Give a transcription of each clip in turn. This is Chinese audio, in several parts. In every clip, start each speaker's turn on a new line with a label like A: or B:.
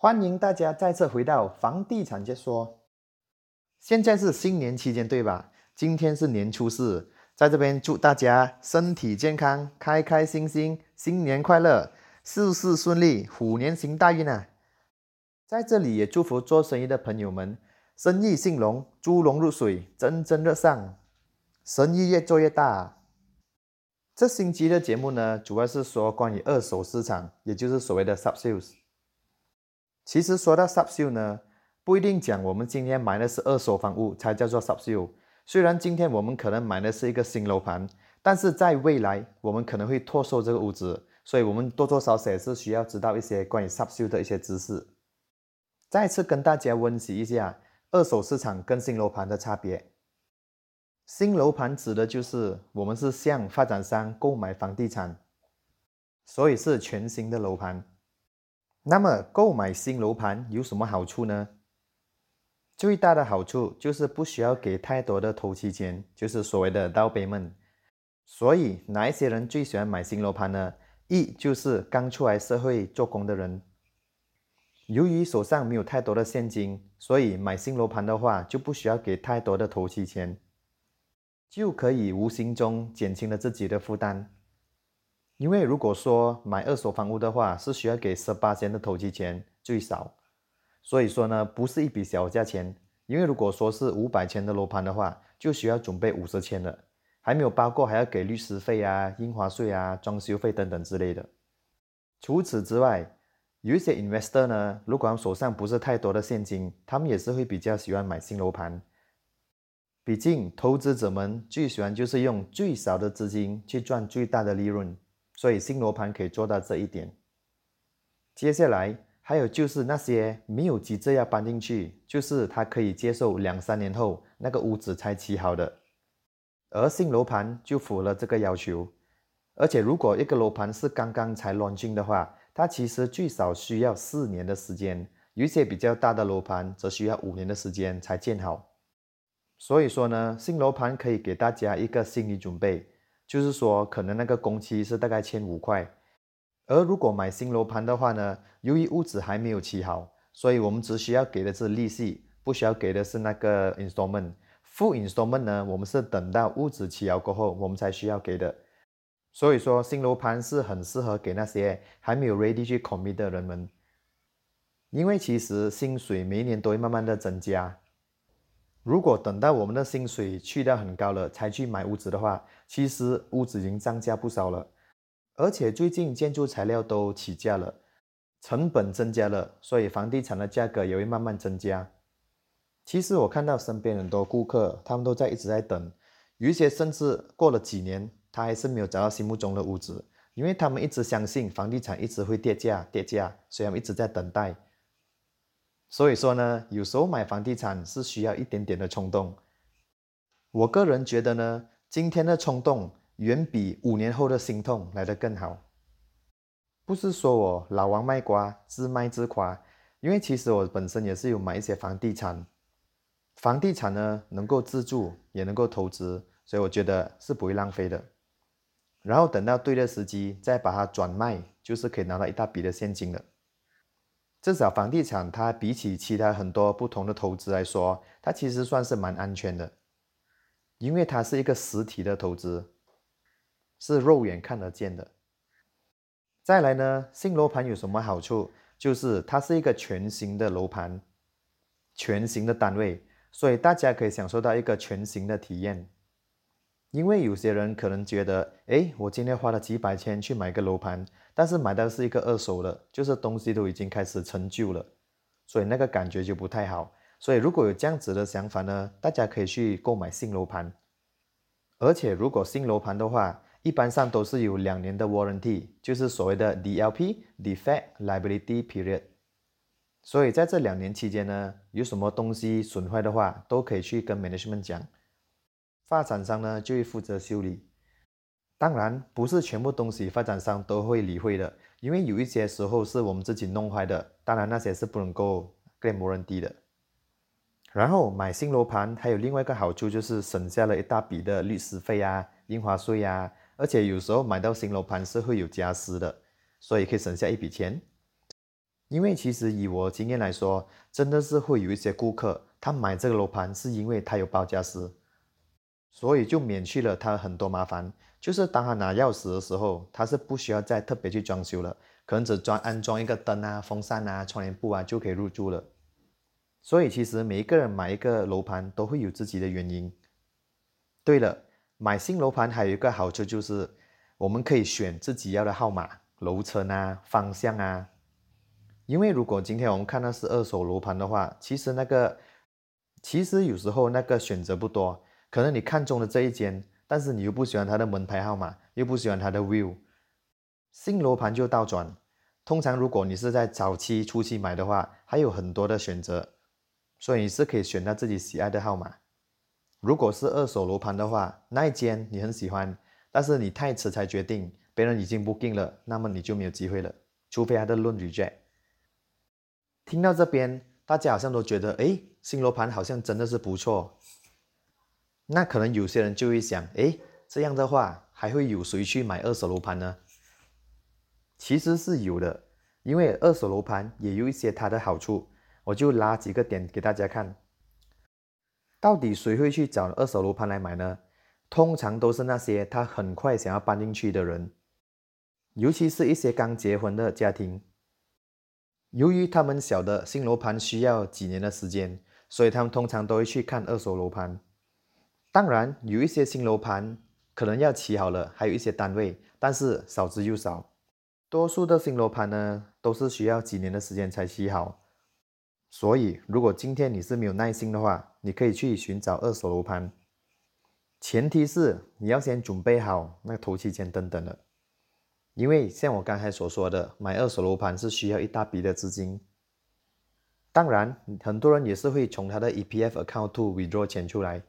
A: 欢迎大家再次回到房地产解说。现在是新年期间，对吧？今天是年初四，在这边祝大家身体健康，开开心心，新年快乐，事事顺利，虎年行大运啊！在这里也祝福做生意的朋友们，生意兴隆，猪笼入水，蒸蒸日上，生意越做越大。这星期的节目呢，主要是说关于二手市场，也就是所谓的 sub sales。其实说到 sub sale 呢，不一定讲我们今天买的是二手房屋才叫做 sub sale。虽然今天我们可能买的是一个新楼盘，但是在未来我们可能会脱售这个屋子，所以我们多多少少也是需要知道一些关于 sub sale 的一些知识。再次跟大家温习一下二手市场跟新楼盘的差别。新楼盘指的就是我们是向发展商购买房地产，所以是全新的楼盘。那么购买新楼盘有什么好处呢？最大的好处就是不需要给太多的头期钱，就是所谓的 down payment。所以哪一些人最喜欢买新楼盘呢？一就是刚出来社会做工的人，由于手上没有太多的现金，所以买新楼盘的话就不需要给太多的头期钱。就可以无形中减轻了自己的负担，因为如果说买二手房屋的话，是需要给十八千的投机钱最少，所以说呢，不是一笔小价钱。因为如果说是五百千的楼盘的话，就需要准备五十千了，还没有包括还要给律师费啊、印花税啊、装修费等等之类的。除此之外，有一些 investor 呢，如果手上不是太多的现金，他们也是会比较喜欢买新楼盘。毕竟，投资者们最喜欢就是用最少的资金去赚最大的利润，所以新罗盘可以做到这一点。接下来还有就是那些没有急着要搬进去，就是他可以接受两三年后那个屋子才起好的，而新楼盘就符合这个要求。而且，如果一个楼盘是刚刚才 l 进的话，它其实最少需要四年的时间，有一些比较大的楼盘则需要五年的时间才建好。所以说呢，新楼盘可以给大家一个心理准备，就是说可能那个工期是大概千五块，而如果买新楼盘的话呢，由于屋子还没有起好，所以我们只需要给的是利息，不需要给的是那个 installment。付 installment 呢，我们是等到屋子起好过后，我们才需要给的。所以说新楼盘是很适合给那些还没有 ready 去 commit 的人们，因为其实薪水每一年都会慢慢的增加。如果等到我们的薪水去掉很高了才去买屋子的话，其实屋子已经涨价不少了。而且最近建筑材料都起价了，成本增加了，所以房地产的价格也会慢慢增加。其实我看到身边很多顾客，他们都在一直在等，有一些甚至过了几年，他还是没有找到心目中的屋子，因为他们一直相信房地产一直会跌价跌价，所以他们一直在等待。所以说呢，有时候买房地产是需要一点点的冲动。我个人觉得呢，今天的冲动远比五年后的心痛来得更好。不是说我老王卖瓜，自卖自夸，因为其实我本身也是有买一些房地产。房地产呢，能够自住，也能够投资，所以我觉得是不会浪费的。然后等到对的时机再把它转卖，就是可以拿到一大笔的现金了。至少房地产，它比起其他很多不同的投资来说，它其实算是蛮安全的，因为它是一个实体的投资，是肉眼看得见的。再来呢，新楼盘有什么好处？就是它是一个全新的楼盘，全新的单位，所以大家可以享受到一个全新的体验。因为有些人可能觉得，哎，我今天花了几百千去买个楼盘，但是买到是一个二手的，就是东西都已经开始陈旧了，所以那个感觉就不太好。所以如果有这样子的想法呢，大家可以去购买新楼盘。而且如果新楼盘的话，一般上都是有两年的 warranty，就是所谓的 DLP（Defect Liability Period）。所以在这两年期间呢，有什么东西损坏的话，都可以去跟 management 讲。发展商呢就会负责修理，当然不是全部东西发展商都会理会的，因为有一些时候是我们自己弄坏的，当然那些是不能够 claim warranty 的。然后买新楼盘还有另外一个好处就是省下了一大笔的律师费啊、印花税啊，而且有时候买到新楼盘是会有加私的，所以可以省下一笔钱。因为其实以我经验来说，真的是会有一些顾客，他买这个楼盘是因为他有报价师，所以就免去了他很多麻烦。就是当他拿钥匙的时候，他是不需要再特别去装修了，可能只装安装一个灯啊、风扇啊、窗帘布啊就可以入住了。所以其实每一个人买一个楼盘都会有自己的原因。对了，买新楼盘还有一个好处就是，我们可以选自己要的号码、楼层啊、方向啊。因为如果今天我们看的是二手楼盘的话，其实那个其实有时候那个选择不多，可能你看中的这一间。但是你又不喜欢它的门牌号码，又不喜欢它的 view，新楼盘就倒转。通常如果你是在早期初期买的话，还有很多的选择，所以你是可以选到自己喜爱的号码。如果是二手楼盘的话，那一间你很喜欢，但是你太迟才决定，别人已经 booking 了，那么你就没有机会了，除非他的论 reject。听到这边，大家好像都觉得，哎，新楼盘好像真的是不错。那可能有些人就会想，哎，这样的话还会有谁去买二手楼盘呢？其实是有的，因为二手楼盘也有一些它的好处，我就拉几个点给大家看。到底谁会去找二手楼盘来买呢？通常都是那些他很快想要搬进去的人，尤其是一些刚结婚的家庭，由于他们晓得新楼盘需要几年的时间，所以他们通常都会去看二手楼盘。当然，有一些新楼盘可能要起好了，还有一些单位，但是少之又少。多数的新楼盘呢，都是需要几年的时间才起好。所以，如果今天你是没有耐心的话，你可以去寻找二手楼盘。前提是你要先准备好那个头期钱等等的，因为像我刚才所说的，买二手楼盘是需要一大笔的资金。当然，很多人也是会从他的 EPF account to withdraw 钱出来。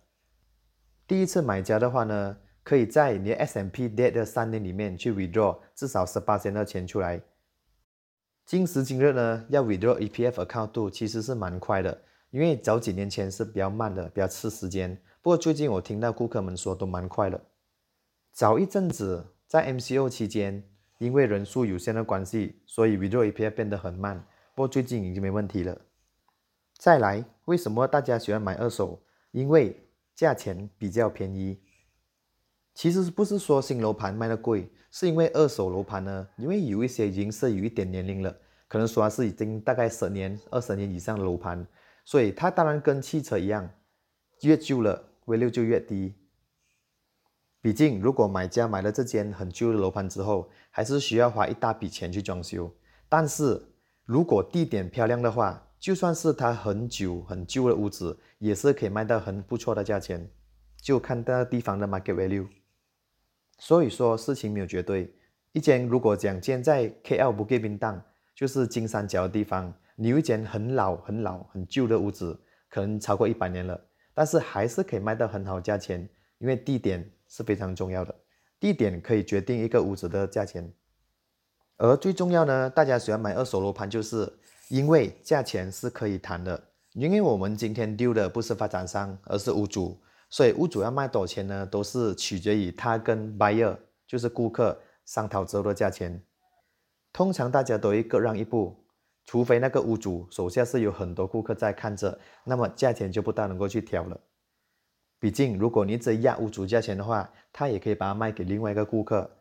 A: 第一次买家的话呢，可以在你的 S M P Debt 的三年里面去 withdraw 至少十八千的钱出来。今时今日呢，要 withdraw E P F account 度其实是蛮快的，因为早几年前是比较慢的，比较吃时间。不过最近我听到顾客们说都蛮快的。早一阵子在 M C O 期间，因为人数有限的关系，所以 withdraw E P F 变得很慢。不过最近已经没问题了。再来，为什么大家喜欢买二手？因为价钱比较便宜，其实不是说新楼盘卖的贵，是因为二手楼盘呢，因为有一些已经是有一点年龄了，可能说是已经大概十年、二十年以上的楼盘，所以它当然跟汽车一样，越旧了维六就越低。毕竟如果买家买了这间很旧的楼盘之后，还是需要花一大笔钱去装修，但是如果地点漂亮的话，就算是它很久很旧的屋子，也是可以卖到很不错的价钱，就看那地方的 market value。所以说事情没有绝对。一间如果讲建在 KL 不给冰档，就是金三角的地方，你有一间很老很老很旧的屋子，可能超过一百年了，但是还是可以卖到很好价钱，因为地点是非常重要的，地点可以决定一个屋子的价钱。而最重要呢，大家喜欢买二手楼盘就是。因为价钱是可以谈的，因为我们今天丢的不是发展商，而是屋主，所以屋主要卖多少钱呢？都是取决于他跟 buyer，就是顾客商讨之后的价钱。通常大家都会各让一步，除非那个屋主手下是有很多顾客在看着，那么价钱就不大能够去调了。毕竟如果你只压屋主价钱的话，他也可以把它卖给另外一个顾客，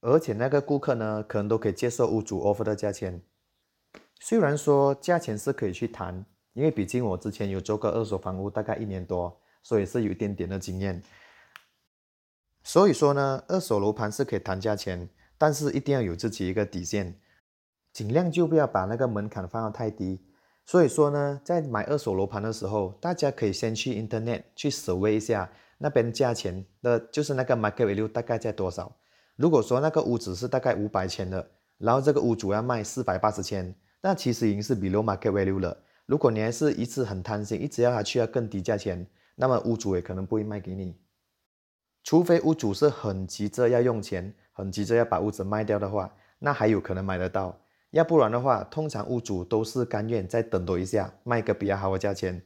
A: 而且那个顾客呢，可能都可以接受屋主 offer 的价钱。虽然说价钱是可以去谈，因为毕竟我之前有做过二手房屋，大概一年多，所以是有一点点的经验。所以说呢，二手楼盘是可以谈价钱，但是一定要有自己一个底线，尽量就不要把那个门槛放到太低。所以说呢，在买二手楼盘的时候，大家可以先去 Internet 去搜问一下那边价钱的，就是那个 market value 大概在多少。如果说那个屋子是大概五百千的，然后这个屋主要卖四百八十千。那其实已经是 below market value 了。如果你还是一直很贪心，一直要他去要更低价钱，那么屋主也可能不会卖给你。除非屋主是很急着要用钱，很急着要把屋子卖掉的话，那还有可能买得到。要不然的话，通常屋主都是甘愿再等多一下，卖个比较好的价钱。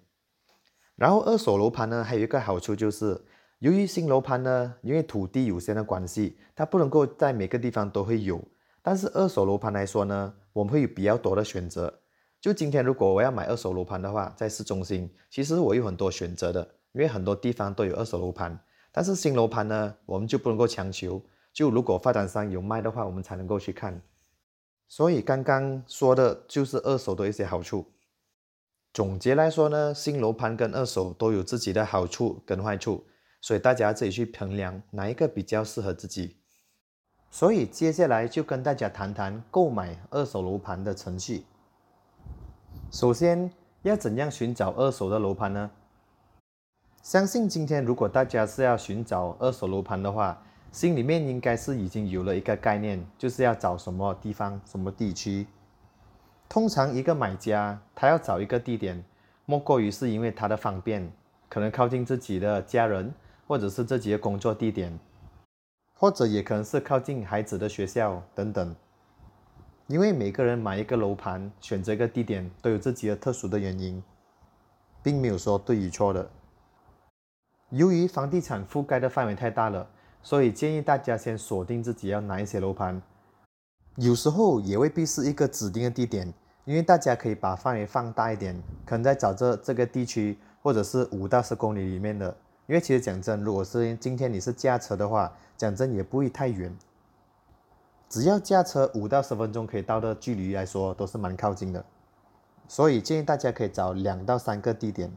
A: 然后二手楼盘呢，还有一个好处就是，由于新楼盘呢，因为土地有限的关系，它不能够在每个地方都会有。但是二手楼盘来说呢，我们会有比较多的选择。就今天如果我要买二手楼盘的话，在市中心，其实我有很多选择的，因为很多地方都有二手楼盘。但是新楼盘呢，我们就不能够强求。就如果发展商有卖的话，我们才能够去看。所以刚刚说的就是二手的一些好处。总结来说呢，新楼盘跟二手都有自己的好处跟坏处，所以大家自己去衡量哪一个比较适合自己。所以接下来就跟大家谈谈购买二手楼盘的程序。首先要怎样寻找二手的楼盘呢？相信今天如果大家是要寻找二手楼盘的话，心里面应该是已经有了一个概念，就是要找什么地方、什么地区。通常一个买家他要找一个地点，莫过于是因为他的方便，可能靠近自己的家人，或者是自己的工作地点，或者也可能是靠近孩子的学校等等。因为每个人买一个楼盘，选择一个地点都有自己的特殊的原因，并没有说对与错的。由于房地产覆盖的范围太大了，所以建议大家先锁定自己要哪一些楼盘。有时候也未必是一个指定的地点。因为大家可以把范围放大一点，可能在找这这个地区，或者是五到十公里里面的。因为其实讲真，如果是今天你是驾车的话，讲真也不会太远，只要驾车五到十分钟可以到的距离来说，都是蛮靠近的。所以建议大家可以找两到三个地点，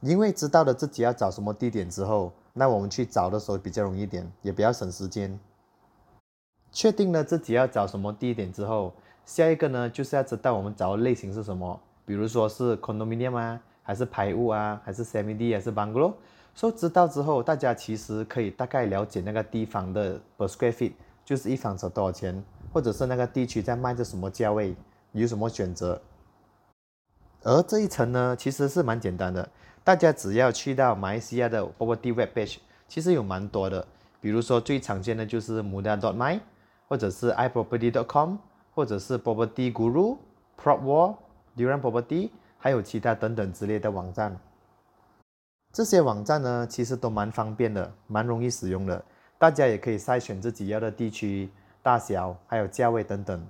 A: 因为知道了自己要找什么地点之后，那我们去找的时候比较容易点，也比较省时间。确定了自己要找什么地点之后。下一个呢，就是要知道我们找的类型是什么，比如说是 condominium 啊，还是排屋啊，还是 semi D 还是 bungalow。说知道之后，大家其实可以大概了解那个地方的 per square feet，就是一方尺多少钱，或者是那个地区在卖着什么价位，有什么选择。而这一层呢，其实是蛮简单的，大家只要去到马来西亚的 property web page，其实有蛮多的，比如说最常见的就是 muda dot my，或者是 iproperty dot com。或者是 Property Guru、PropWall、Duran Property，还有其他等等之类的网站。这些网站呢，其实都蛮方便的，蛮容易使用的。大家也可以筛选自己要的地区、大小，还有价位等等。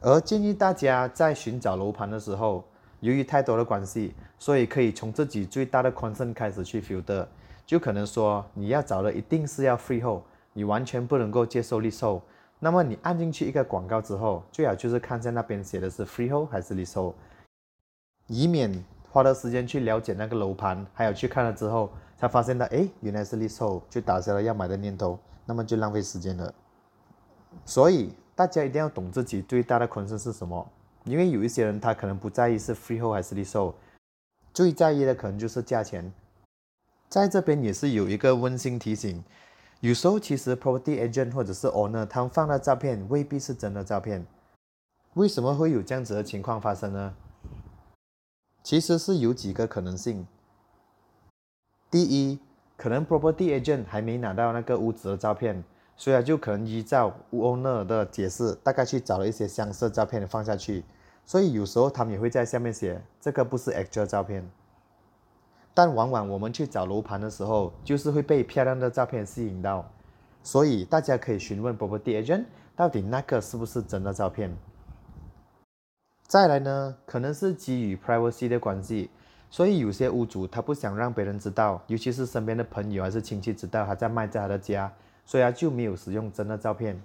A: 而建议大家在寻找楼盘的时候，由于太多的关系，所以可以从自己最大的 concern 开始去 filter。就可能说，你要找的一定是要 freehold，你完全不能够接受 leasehold。那么你按进去一个广告之后，最好就是看在那边写的是 freehold 还是 leasehold，以免花了时间去了解那个楼盘，还有去看了之后才发现到，哎，原来是 leasehold，就打消了要买的念头，那么就浪费时间了。所以大家一定要懂自己最大的困境是什么，因为有一些人他可能不在意是 freehold 还是 leasehold，最在意的可能就是价钱。在这边也是有一个温馨提醒。有时候其实 property agent 或者是 owner 他们放的照片未必是真的照片，为什么会有这样子的情况发生呢？其实是有几个可能性。第一，可能 property agent 还没拿到那个屋子的照片，所以就可能依照 owner 的解释，大概去找了一些相似照片放下去，所以有时候他们也会在下面写这个不是 actual 照片。但往往我们去找楼盘的时候，就是会被漂亮的照片吸引到，所以大家可以询问 property agent，到底那个是不是真的照片。再来呢，可能是基于 privacy 的关系，所以有些屋主他不想让别人知道，尤其是身边的朋友还是亲戚知道他在卖在他的家，所以他就没有使用真的照片。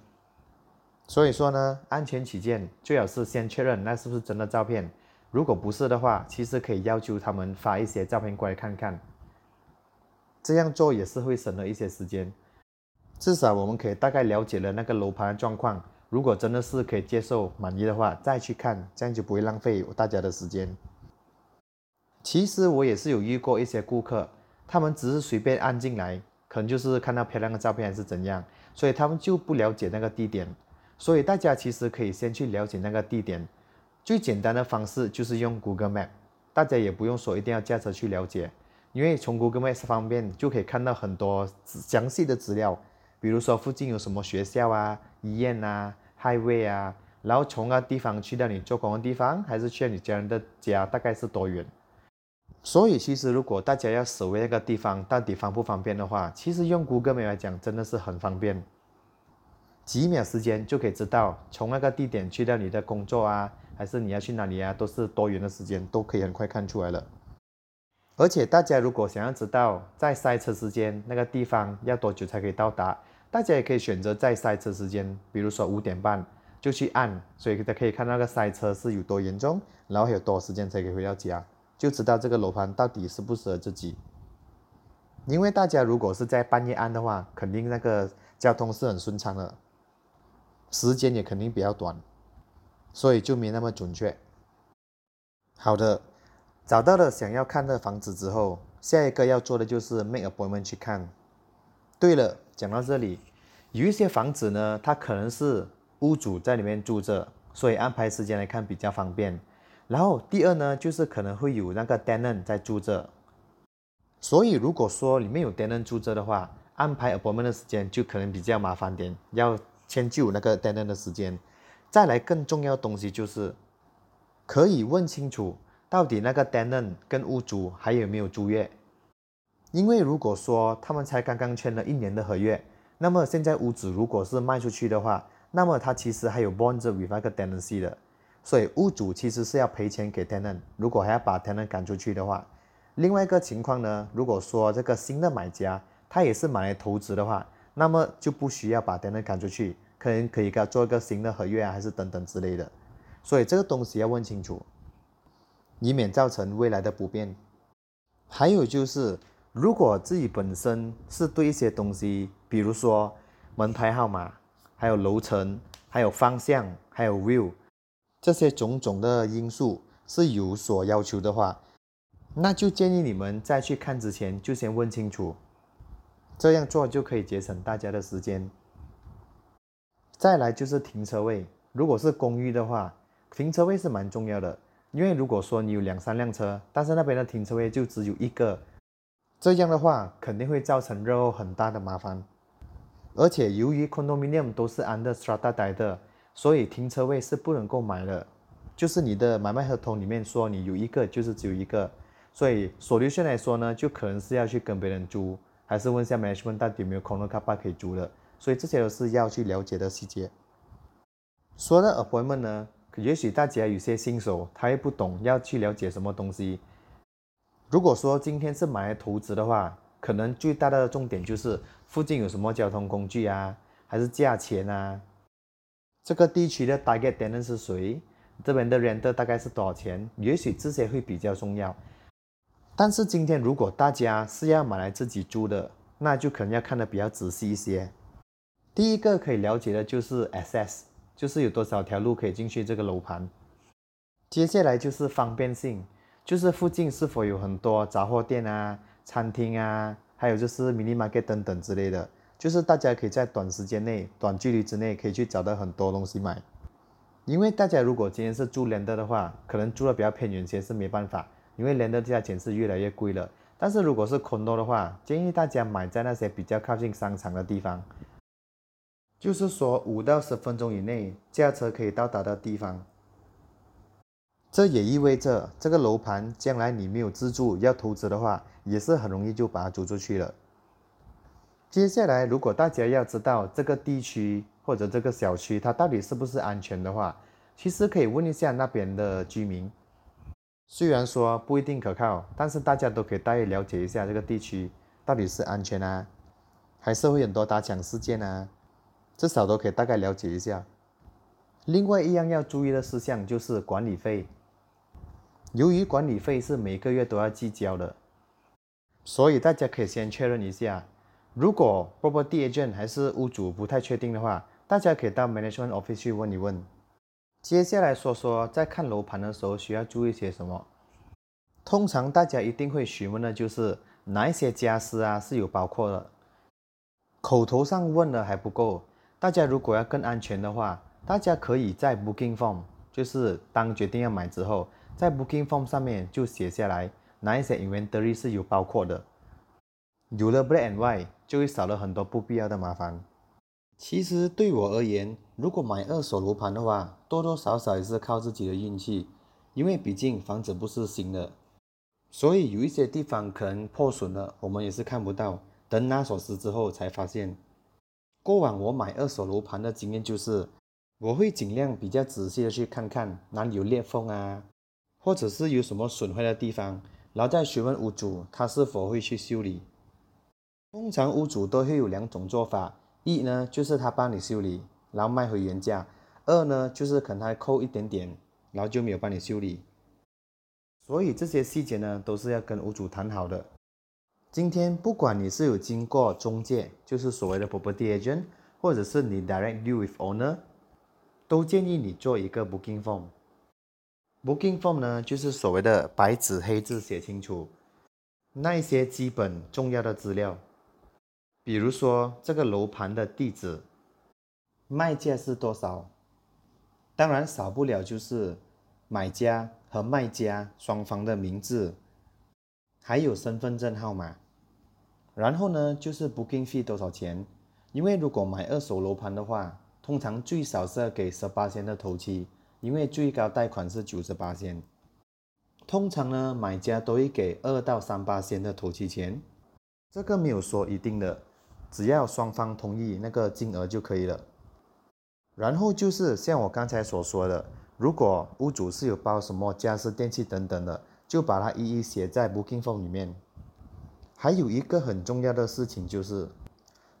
A: 所以说呢，安全起见，最好是先确认那是不是真的照片。如果不是的话，其实可以要求他们发一些照片过来看看，这样做也是会省了一些时间。至少我们可以大概了解了那个楼盘的状况。如果真的是可以接受、满意的话，再去看，这样就不会浪费大家的时间。其实我也是有遇过一些顾客，他们只是随便按进来，可能就是看到漂亮的照片还是怎样，所以他们就不了解那个地点。所以大家其实可以先去了解那个地点。最简单的方式就是用 Google Map，大家也不用说一定要驾车去了解，因为从 Google Map 方面就可以看到很多详细的资料，比如说附近有什么学校啊、医院啊、Highway 啊，然后从那地方去到你做工的地方，还是去你家人的家，大概是多远。所以其实如果大家要守卫那个地方到底方不方便的话，其实用 Google 来讲真的是很方便。几秒时间就可以知道从那个地点去到你的工作啊，还是你要去哪里啊，都是多远的时间，都可以很快看出来了。而且大家如果想要知道在塞车时间那个地方要多久才可以到达，大家也可以选择在塞车时间，比如说五点半就去按，所以大家可以看那个塞车是有多严重，然后还有多少时间才可以回到家，就知道这个楼盘到底适不适合自己。因为大家如果是在半夜按的话，肯定那个交通是很顺畅的，时间也肯定比较短，所以就没那么准确。好的，找到了想要看的房子之后，下一个要做的就是 make appointment 去看。对了，讲到这里，有一些房子呢，它可能是屋主在里面住着，所以安排时间来看比较方便。然后第二呢，就是可能会有那个 tenant 在住着。所以，如果说里面有 tenant 住着的话，安排 appointment 的时间就可能比较麻烦点，要迁就那个 tenant 的时间。再来，更重要的东西就是，可以问清楚到底那个 tenant 跟屋主还有没有租约。因为如果说他们才刚刚签了一年的合约，那么现在屋主如果是卖出去的话，那么他其实还有 bond with 那个 tenancy 的，所以屋主其实是要赔钱给 tenant。如果还要把 tenant 赶出去的话。另外一个情况呢，如果说这个新的买家他也是买来投资的话，那么就不需要把 tenant 赶出去，可能可以给他做一个新的合约啊，还是等等之类的。所以这个东西要问清楚，以免造成未来的不便。还有就是，如果自己本身是对一些东西，比如说门牌号码、还有楼层、还有方向、还有 view 这些种种的因素是有所要求的话，那就建议你们在去看之前就先问清楚，这样做就可以节省大家的时间。再来就是停车位，如果是公寓的话，停车位是蛮重要的，因为如果说你有两三辆车，但是那边的停车位就只有一个，这样的话肯定会造成日后很大的麻烦。而且由于 condominium 都是 under strata 的，所以停车位是不能够买的，就是你的买卖合同里面说你有一个就是只有一个。所以所留线来说呢，就可能是要去跟别人租，还是问下 management 到底有没有空的卡巴可以租的。所以这些都是要去了解的细节。说到 appointment 呢，也许大家有些新手他也不懂要去了解什么东西。如果说今天是买来投资的话，可能最大的重点就是附近有什么交通工具啊，还是价钱啊，这个地区的 target tenant 是谁，这边的 rent 大概是多少钱，也许这些会比较重要。但是今天如果大家是要买来自己租的，那就可能要看得比较仔细一些。第一个可以了解的就是 access，就是有多少条路可以进去这个楼盘。接下来就是方便性，就是附近是否有很多杂货店啊、餐厅啊，还有就是 mini market 等等之类的，就是大家可以在短时间内、短距离之内可以去找到很多东西买。因为大家如果今天是住 land 的话，可能住的比较偏远些是没办法。因为连的价钱是越来越贵了，但是如果是 condo 的话，建议大家买在那些比较靠近商场的地方，就是说五到十分钟以内驾车可以到达的地方。这也意味着这个楼盘将来你没有自住要投资的话，也是很容易就把它租出去了。接下来，如果大家要知道这个地区或者这个小区它到底是不是安全的话，其实可以问一下那边的居民。虽然说不一定可靠，但是大家都可以大约了解一下这个地区到底是安全啊，还是会很多打抢事件啊，至少都可以大概了解一下。另外一样要注意的事项就是管理费，由于管理费是每个月都要计交的，所以大家可以先确认一下。如果 property agent 还是屋主不太确定的话，大家可以到 management office 去问一问。接下来说说在看楼盘的时候需要注意些什么。通常大家一定会询问的就是哪一些家私啊是有包括的。口头上问的还不够，大家如果要更安全的话，大家可以在 Booking Form，就是当决定要买之后，在 Booking Form 上面就写下来哪一些 Inventory 是有包括的。有了 Black and White，就会少了很多不必要的麻烦。其实对我而言，如果买二手楼盘的话，多多少少也是靠自己的运气，因为毕竟房子不是新的，所以有一些地方可能破损了，我们也是看不到，等拿锁匙之后才发现。过往我买二手楼盘的经验就是，我会尽量比较仔细的去看看哪里有裂缝啊，或者是有什么损坏的地方，然后再询问屋主他是否会去修理。通常屋主都会有两种做法，一呢就是他帮你修理，然后卖回原价；二呢就是可能他扣一点点，然后就没有帮你修理。所以这些细节呢都是要跟屋主谈好的。今天不管你是有经过中介，就是所谓的 property agent，或者是你 direct deal with owner，都建议你做一个 booking form。Booking form 呢就是所谓的白纸黑字写清楚那一些基本重要的资料。比如说这个楼盘的地址，卖价是多少？当然少不了就是买家和卖家双方的名字，还有身份证号码。然后呢，就是 booking fee 多少钱？因为如果买二手楼盘的话，通常最少是要给十八千的头期，因为最高贷款是九十八千。通常呢，买家都会给二到三八千的头期钱，这个没有说一定的。只要双方同意那个金额就可以了。然后就是像我刚才所说的，如果屋主是有包什么家私、电器等等的，就把它一一写在 booking form 里面。还有一个很重要的事情就是，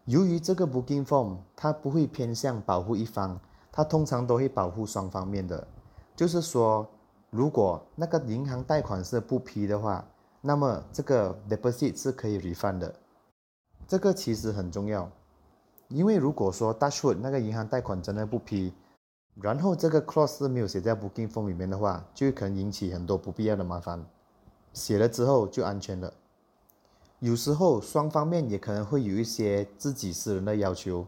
A: 由于这个 booking form 它不会偏向保护一方，它通常都会保护双方面的。就是说，如果那个银行贷款是不批的话，那么这个 deposit 是可以 refund 的。这个其实很重要，因为如果说大数那个银行贷款真的不批，然后这个 clause 没有写在 booking form 里面的话，就可能引起很多不必要的麻烦。写了之后就安全了。有时候双方面也可能会有一些自己私人的要求，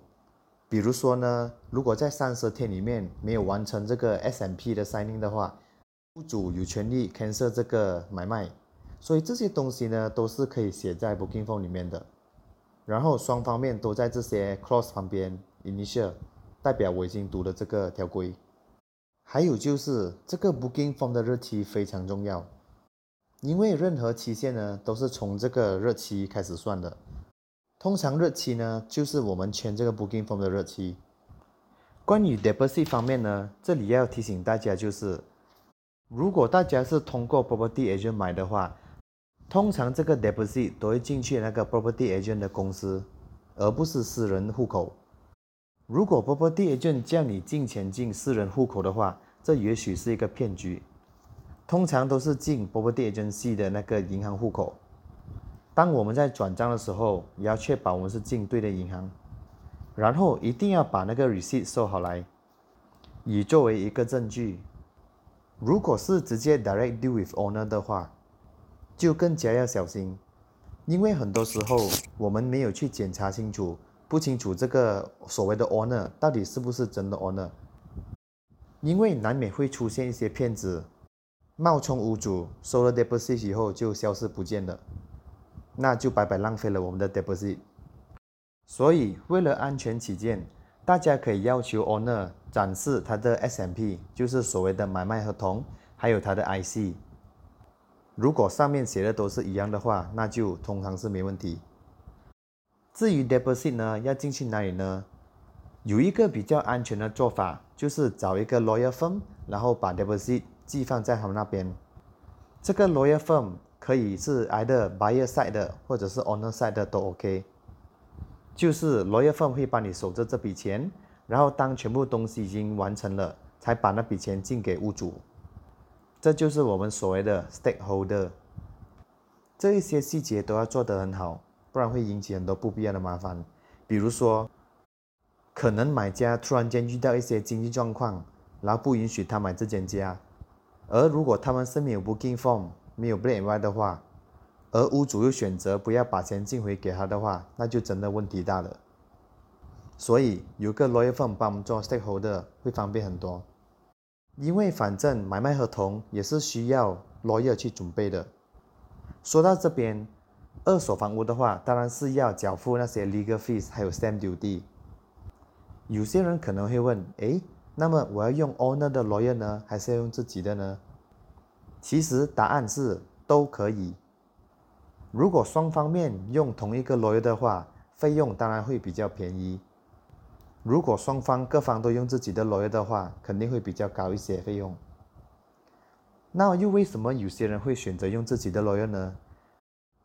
A: 比如说呢，如果在三十天里面没有完成这个 S M P 的 signing 的话，屋主有权利 cancel 这个买卖。所以这些东西呢，都是可以写在 booking form 里面的。然后双方面都在这些 clause 旁边 initial，代表我已经读了这个条规。还有就是这个 booking form 的日期非常重要，因为任何期限呢都是从这个日期开始算的。通常日期呢就是我们签这个 booking form 的日期。关于 deposit 方面呢，这里要提醒大家就是，如果大家是通过 property agent 买的话。通常这个 deposit 都会进去那个 property agent 的公司，而不是私人户口。如果 property agent 叫你进钱进私人户口的话，这也许是一个骗局。通常都是进 property agency 的那个银行户口。当我们在转账的时候，也要确保我们是进对的银行，然后一定要把那个 receipt 收好来，以作为一个证据。如果是直接 direct due with owner 的话，就更加要小心，因为很多时候我们没有去检查清楚，不清楚这个所谓的 owner 到底是不是真的 owner，因为难免会出现一些骗子，冒充屋主收了 deposit 以后就消失不见了，那就白白浪费了我们的 deposit。所以为了安全起见，大家可以要求 owner 展示他的 SMP，就是所谓的买卖合同，还有他的 IC。如果上面写的都是一样的话，那就通常是没问题。至于 deposit 呢，要进去哪里呢？有一个比较安全的做法，就是找一个 lawyer firm，然后把 deposit 寄放在他们那边。这个 lawyer firm 可以是 either buyer side 的，或者是 owner side 的都 OK。就是 lawyer firm 会帮你守着这笔钱，然后当全部东西已经完成了，才把那笔钱进给屋主。这就是我们所谓的 stakeholder，这一些细节都要做得很好，不然会引起很多不必要的麻烦。比如说，可能买家突然间遇到一些经济状况，然后不允许他买这间家，而如果他们是没有 booking form，没有 black and white 的话，而屋主又选择不要把钱进回给他的话，那就真的问题大了。所以有个 lawyer firm 帮我们做 stakeholder 会方便很多。因为反正买卖合同也是需要 lawyer 去准备的。说到这边，二手房屋的话，当然是要缴付那些 legal fees，还有 stamp duty。有些人可能会问，诶，那么我要用 owner 的 lawyer 呢，还是要用自己的呢？其实答案是都可以。如果双方面用同一个 lawyer 的话，费用当然会比较便宜。如果双方各方都用自己的 lawyer 的话，肯定会比较高一些费用。那又为什么有些人会选择用自己的 lawyer 呢？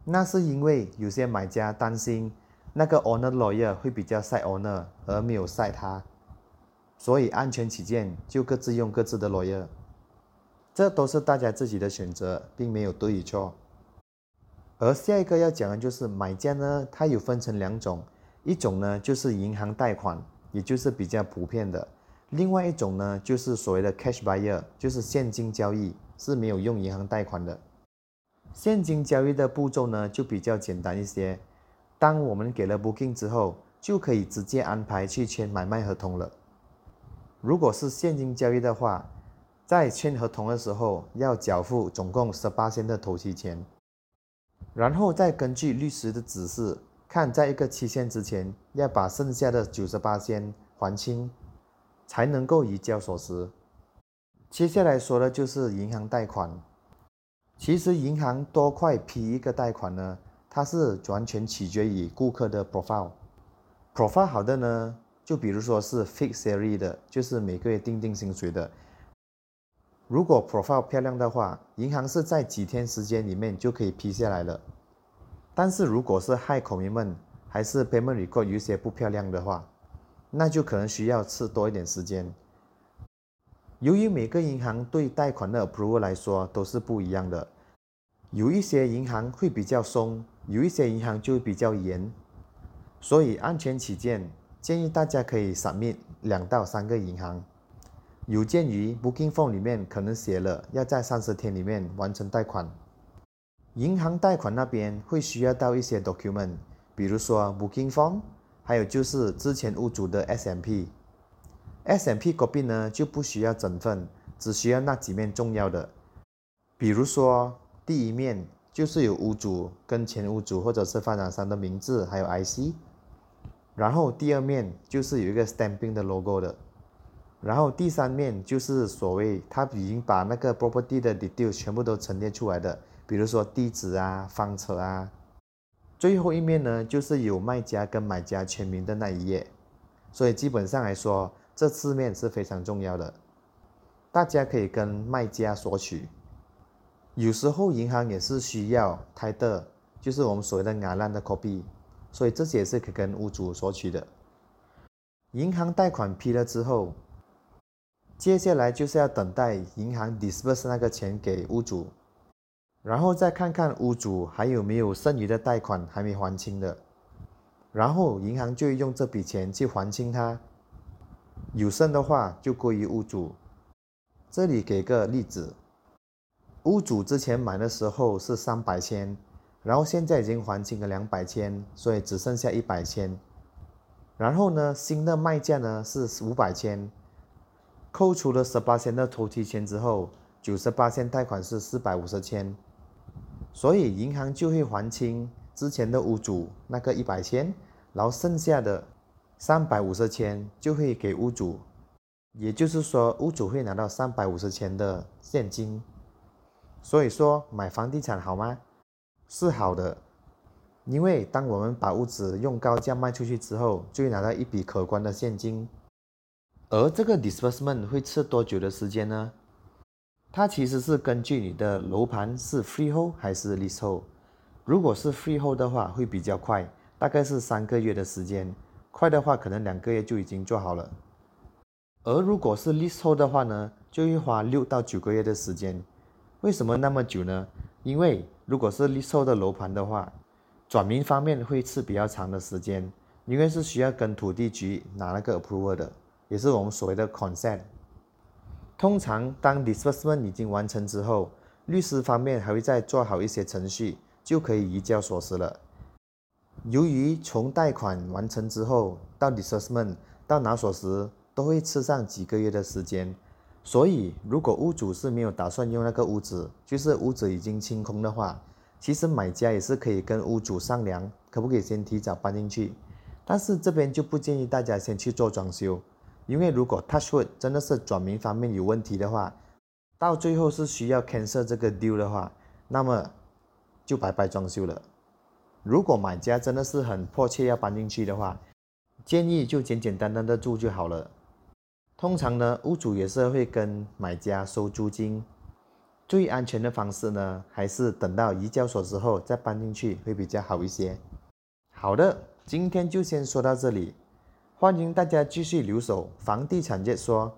A: 那是因为有些买家担心那个 owner lawyer 会比较晒 owner，而没有晒他，所以安全起见就各自用各自的 lawyer。这都是大家自己的选择，并没有对与错。而下一个要讲的就是买家呢，它有分成两种，一种呢就是银行贷款。也就是比较普遍的，另外一种呢，就是所谓的 cash buyer，就是现金交易，是没有用银行贷款的。现金交易的步骤呢，就比较简单一些。当我们给了 booking 之后，就可以直接安排去签买卖合同了。如果是现金交易的话，在签合同的时候要缴付总共十八千的头期钱，然后再根据律师的指示。看，在一个期限之前，要把剩下的九十八先还清，才能够移交所持。接下来说的就是银行贷款。其实银行多快批一个贷款呢？它是完全取决于顾客的 profile。profile 好的呢，就比如说是 fixed salary 的，就是每个月定定薪水的。如果 profile 漂亮的话，银行是在几天时间里面就可以批下来了。但是如果是 high commitment 还是 payment record 有些不漂亮的话，那就可能需要吃多一点时间。由于每个银行对贷款的 approval 来说都是不一样的，有一些银行会比较松，有一些银行就比较严。所以安全起见，建议大家可以扫描两到三个银行。有鉴于 booking form 里面可能写了要在三十天里面完成贷款。银行贷款那边会需要到一些 document，比如说 booking form，还有就是之前屋主的 S M P。S M P copy 呢就不需要整份，只需要那几面重要的。比如说第一面就是有屋主跟前屋主或者是发展商的名字还有 I C，然后第二面就是有一个 stamping 的 logo 的，然后第三面就是所谓他已经把那个 property 的 detail 全部都陈列出来的。比如说地址啊、房车啊，最后一面呢，就是有卖家跟买家签名的那一页。所以基本上来说，这四面是非常重要的。大家可以跟卖家索取。有时候银行也是需要 title，就是我们所谓的瓦烂的 copy，所以这些也是可以跟屋主索取的。银行贷款批了之后，接下来就是要等待银行 disburse 那个钱给屋主。然后再看看屋主还有没有剩余的贷款还没还清的，然后银行就用这笔钱去还清它，有剩的话就归于屋主。这里给个例子，屋主之前买的时候是三百千，然后现在已经还清了两百千，所以只剩下一百千。然后呢，新的卖价呢是五百千，扣除了十八千的头期钱之后，九十八千贷款是四百五十千。所以银行就会还清之前的屋主那个一百千，然后剩下的三百五十千就会给屋主，也就是说屋主会拿到三百五十千的现金。所以说买房地产好吗？是好的，因为当我们把屋子用高价卖出去之后，就会拿到一笔可观的现金。而这个 disbursement 会吃多久的时间呢？它其实是根据你的楼盘是 freehold 还是 leasehold。如果是 freehold 的话，会比较快，大概是三个月的时间；快的话，可能两个月就已经做好了。而如果是 leasehold 的话呢，就会花六到九个月的时间。为什么那么久呢？因为如果是 leasehold 的楼盘的话，转名方面会吃比较长的时间，因为是需要跟土地局拿那个 approval 的，也是我们所谓的 consent。通常，当 disbursement 已经完成之后，律师方面还会再做好一些程序，就可以移交锁匙了。由于从贷款完成之后到 disbursement 到拿锁匙都会吃上几个月的时间，所以如果屋主是没有打算用那个屋子，就是屋子已经清空的话，其实买家也是可以跟屋主商量，可不可以先提早搬进去。但是这边就不建议大家先去做装修。因为如果 Touchwood 真的是转名方面有问题的话，到最后是需要 cancel 这个 deal 的话，那么就白白装修了。如果买家真的是很迫切要搬进去的话，建议就简简单单的住就好了。通常呢，屋主也是会跟买家收租金。最安全的方式呢，还是等到移交所之后再搬进去会比较好一些。好的，今天就先说到这里，欢迎大家继续留守房地产界说。